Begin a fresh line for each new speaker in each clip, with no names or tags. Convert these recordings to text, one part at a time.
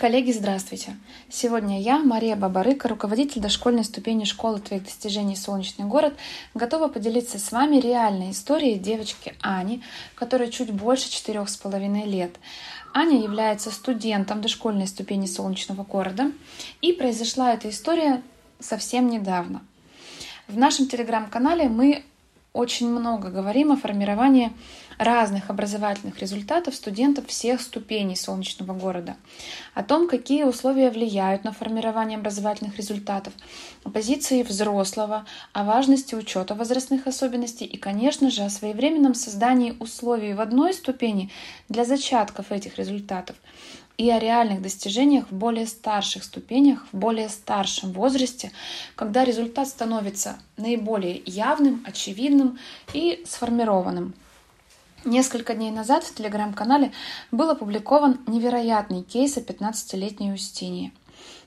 Коллеги, здравствуйте! Сегодня я, Мария Бабарыка, руководитель дошкольной ступени школы твоих достижений «Солнечный город», готова поделиться с вами реальной историей девочки Ани, которой чуть больше четырех с половиной лет. Аня является студентом дошкольной ступени «Солнечного города», и произошла эта история совсем недавно. В нашем телеграм-канале мы очень много говорим о формировании разных образовательных результатов студентов всех ступеней солнечного города, о том, какие условия влияют на формирование образовательных результатов, о позиции взрослого, о важности учета возрастных особенностей и, конечно же, о своевременном создании условий в одной ступени для зачатков этих результатов и о реальных достижениях в более старших ступенях, в более старшем возрасте, когда результат становится наиболее явным, очевидным и сформированным. Несколько дней назад в телеграм-канале был опубликован невероятный кейс о 15-летней Устинии.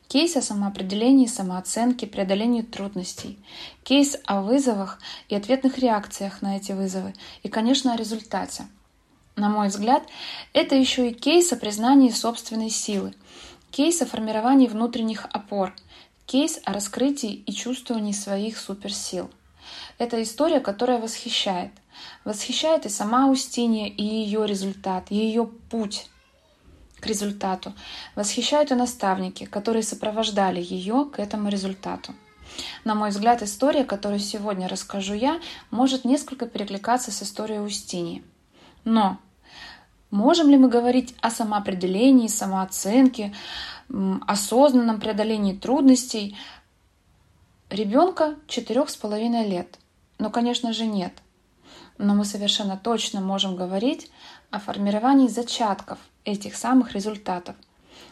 Кейс о самоопределении, самооценке, преодолении трудностей. Кейс о вызовах и ответных реакциях на эти вызовы. И, конечно, о результате. На мой взгляд, это еще и кейс о признании собственной силы. Кейс о формировании внутренних опор. Кейс о раскрытии и чувствовании своих суперсил. Это история, которая восхищает. Восхищает и сама Устинья, и ее результат, ее путь к результату. Восхищают и наставники, которые сопровождали ее к этому результату. На мой взгляд, история, которую сегодня расскажу я, может несколько перекликаться с историей Устинии. Но можем ли мы говорить о самоопределении, самооценке, осознанном преодолении трудностей ребенка четырех с половиной лет? Ну, конечно же, нет но мы совершенно точно можем говорить о формировании зачатков этих самых результатов,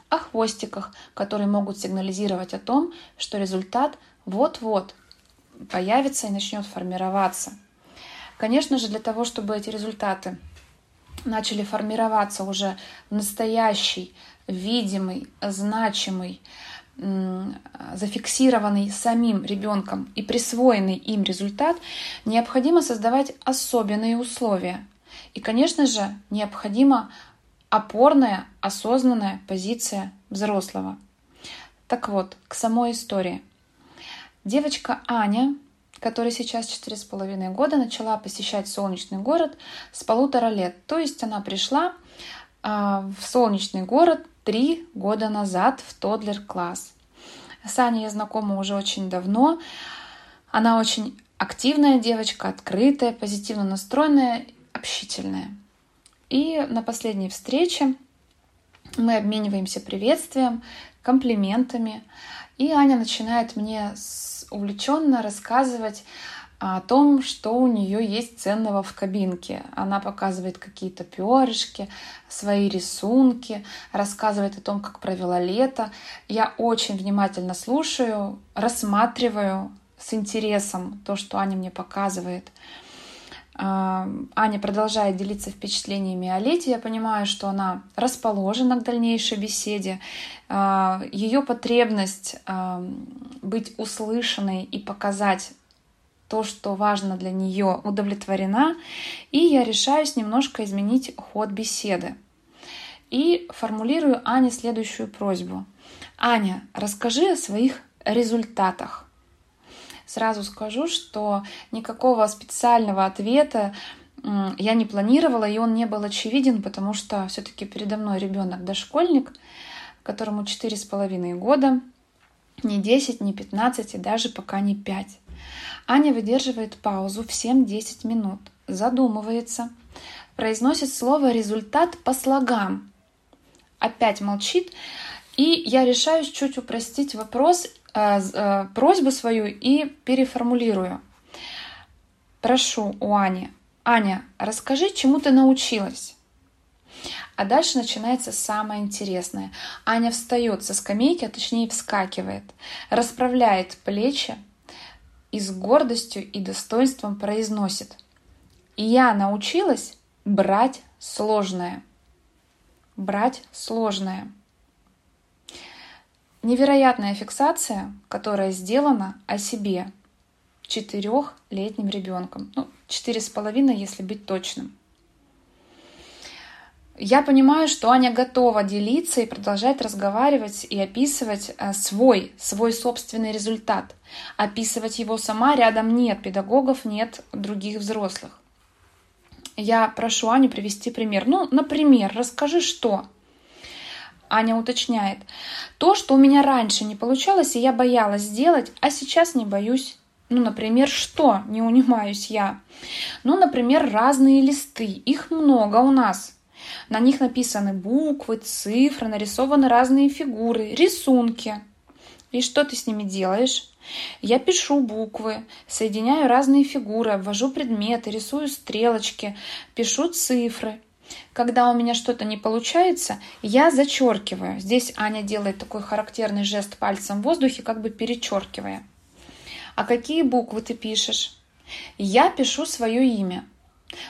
о хвостиках, которые могут сигнализировать о том, что результат вот-вот появится и начнет формироваться. Конечно же, для того, чтобы эти результаты начали формироваться уже настоящий, видимый, значимый, зафиксированный самим ребенком и присвоенный им результат, необходимо создавать особенные условия. И, конечно же, необходима опорная, осознанная позиция взрослого. Так вот, к самой истории. Девочка Аня, которая сейчас 4,5 года, начала посещать солнечный город с полутора лет. То есть она пришла а, в солнечный город три года назад в Тодлер-класс. С Аней я знакома уже очень давно. Она очень активная девочка, открытая, позитивно настроенная, общительная. И на последней встрече мы обмениваемся приветствием, комплиментами. И Аня начинает мне увлеченно рассказывать о том, что у нее есть ценного в кабинке. Она показывает какие-то перышки, свои рисунки, рассказывает о том, как провела лето. Я очень внимательно слушаю, рассматриваю с интересом то, что Аня мне показывает. Аня продолжает делиться впечатлениями о лете. Я понимаю, что она расположена к дальнейшей беседе. А, Ее потребность а, быть услышанной и показать то, что важно для нее, удовлетворена, и я решаюсь немножко изменить ход беседы. И формулирую Ане следующую просьбу. Аня, расскажи о своих результатах. Сразу скажу, что никакого специального ответа я не планировала, и он не был очевиден, потому что все-таки передо мной ребенок дошкольник, которому 4,5 года, не 10, не 15 и даже пока не 5. Аня выдерживает паузу в 7-10 минут, задумывается, произносит слово «результат» по слогам, опять молчит, и я решаюсь чуть упростить вопрос, просьбу свою и переформулирую. Прошу у Ани. Аня, расскажи, чему ты научилась? А дальше начинается самое интересное. Аня встает со скамейки, а точнее вскакивает, расправляет плечи, и с гордостью и достоинством произносит «Я научилась брать сложное». Брать сложное. Невероятная фиксация, которая сделана о себе четырехлетним ребенком. Ну, четыре с половиной, если быть точным. я понимаю, что Аня готова делиться и продолжать разговаривать и описывать э, свой, свой собственный результат. Описывать его сама рядом нет педагогов, нет других взрослых. Я прошу Аню привести пример. Ну, например, расскажи, что. Аня уточняет. То, что у меня раньше не получалось, и я боялась сделать, а сейчас не боюсь. Ну, например, что? Не унимаюсь я. Ну, например, разные листы. Их много у нас. На них написаны буквы, цифры, нарисованы разные фигуры, рисунки. И что ты с ними делаешь? Я пишу буквы, соединяю разные фигуры, обвожу предметы, рисую стрелочки, пишу цифры. Когда у меня что-то не получается, я зачеркиваю. Здесь Аня делает такой характерный жест пальцем в воздухе, как бы перечеркивая. А какие буквы ты пишешь? Я пишу свое имя.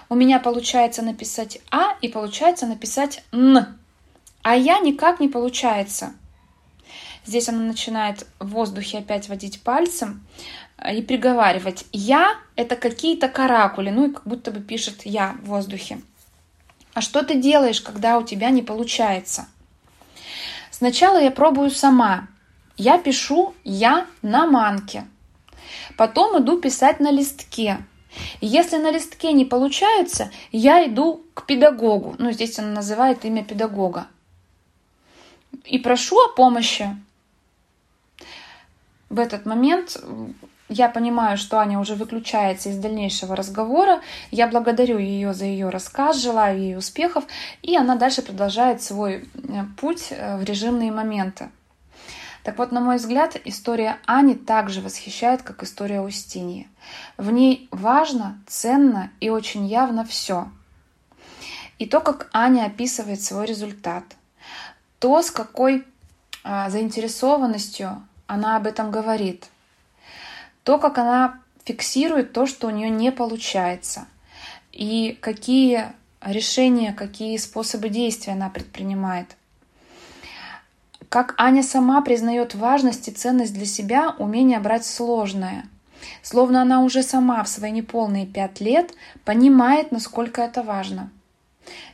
У меня получается написать А и получается написать Н. А я никак не получается. Здесь она начинает в воздухе опять водить пальцем э, и приговаривать. Я — это какие-то каракули, ну и как будто бы пишет «я» в воздухе. А что ты делаешь, когда у тебя не получается? Сначала я пробую сама. Я пишу «я» на манке. Потом иду писать на листке. Если на листке не получается, я иду к педагогу. Ну, здесь она называет имя педагога. И прошу о помощи. В этот момент я понимаю, что Аня уже выключается из дальнейшего разговора. Я благодарю ее за ее рассказ, желаю ей успехов, и она дальше продолжает свой э, путь э, в режимные моменты. Так вот, на мой взгляд, история Ани также восхищает, как история Устиньи. В ней важно, ценно и очень явно все. И то, как Аня описывает свой результат, то, с какой а, заинтересованностью она об этом говорит, то, как она фиксирует то, что у нее не получается, и какие решения, какие способы действия она предпринимает. Как Аня сама признает важность и ценность для себя умение брать сложное. Словно она уже сама в свои неполные пять лет понимает, насколько это важно.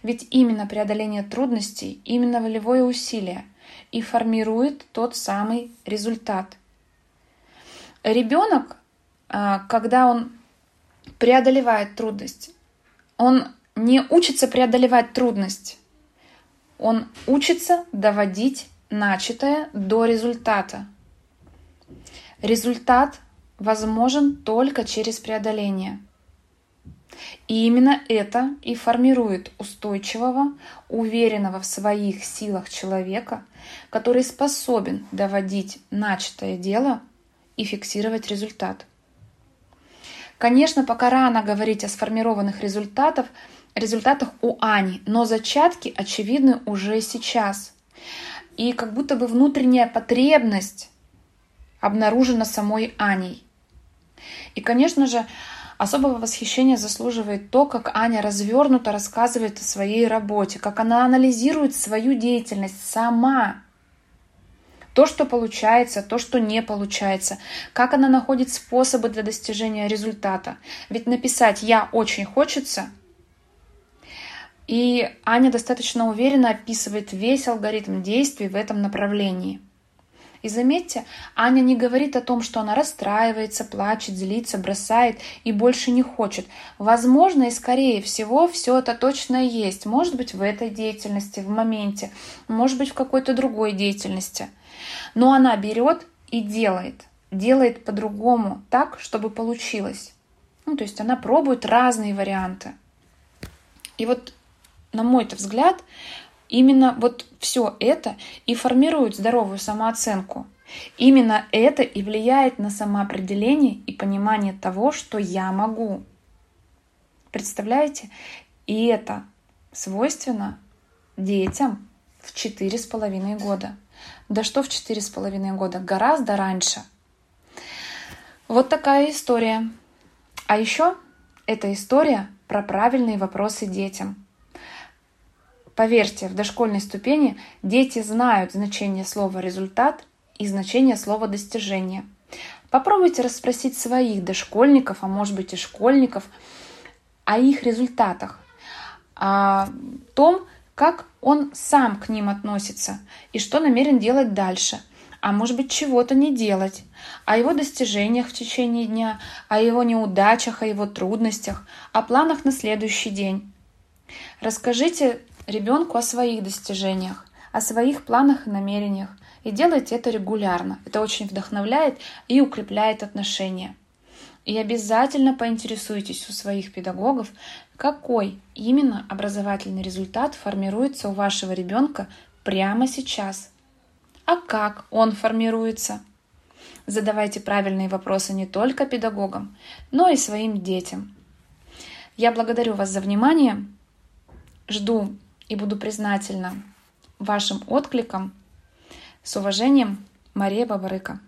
Ведь именно преодоление трудностей, именно волевое усилие и формирует тот самый результат. Ребенок, а, когда он преодолевает трудность, он не учится преодолевать трудность, он учится доводить начатое до результата. Результат возможен только через преодоление. И именно это и формирует устойчивого, уверенного в своих силах человека, который способен доводить начатое дело и фиксировать результат. Конечно, пока рано говорить о сформированных результатах, результатах у Ани, но зачатки очевидны уже сейчас – и как будто бы внутренняя потребность обнаружена самой Аней. И, конечно же, особого восхищения заслуживает то, как Аня развернуто рассказывает о своей работе, как она анализирует свою деятельность сама. То, что получается, то, что не получается, как она находит способы для достижения результата. Ведь написать «я очень хочется» И Аня достаточно уверенно описывает весь алгоритм действий в этом направлении. И заметьте, Аня не говорит о том, что она расстраивается, плачет, злится, бросает и больше не хочет. Возможно, и скорее всего, все это точно есть. Может быть, в этой деятельности, в моменте, может быть, в какой-то другой деятельности. Но она берет и делает. Делает по-другому, так, чтобы получилось. Ну, то есть она пробует разные варианты. И вот на мой взгляд, именно вот все это и формирует здоровую самооценку. Именно это и влияет на самоопределение и понимание того, что я могу. Представляете? И это свойственно детям в четыре с половиной года. Да что в четыре с половиной года? Гораздо раньше. Вот такая история. А еще эта история про правильные вопросы детям – Поверьте, в дошкольной ступени дети знают значение слова «результат» и значение слова «достижение». Попробуйте расспросить своих дошкольников, а может быть и школьников, о их результатах, о том, как он сам к ним относится и что намерен делать дальше, а может быть чего-то не делать, о его достижениях в течение дня, о его неудачах, о его трудностях, о планах на следующий день. Расскажите ребенку о своих достижениях, о своих планах и намерениях, и делайте это регулярно. Это очень вдохновляет и укрепляет отношения. И обязательно поинтересуйтесь у своих педагогов, какой именно образовательный результат формируется у вашего ребенка прямо сейчас. А как он формируется? Задавайте правильные вопросы не только педагогам, но и своим детям. Я благодарю вас за внимание. Жду и буду признательна вашим откликам. С уважением, Мария Бабарыка.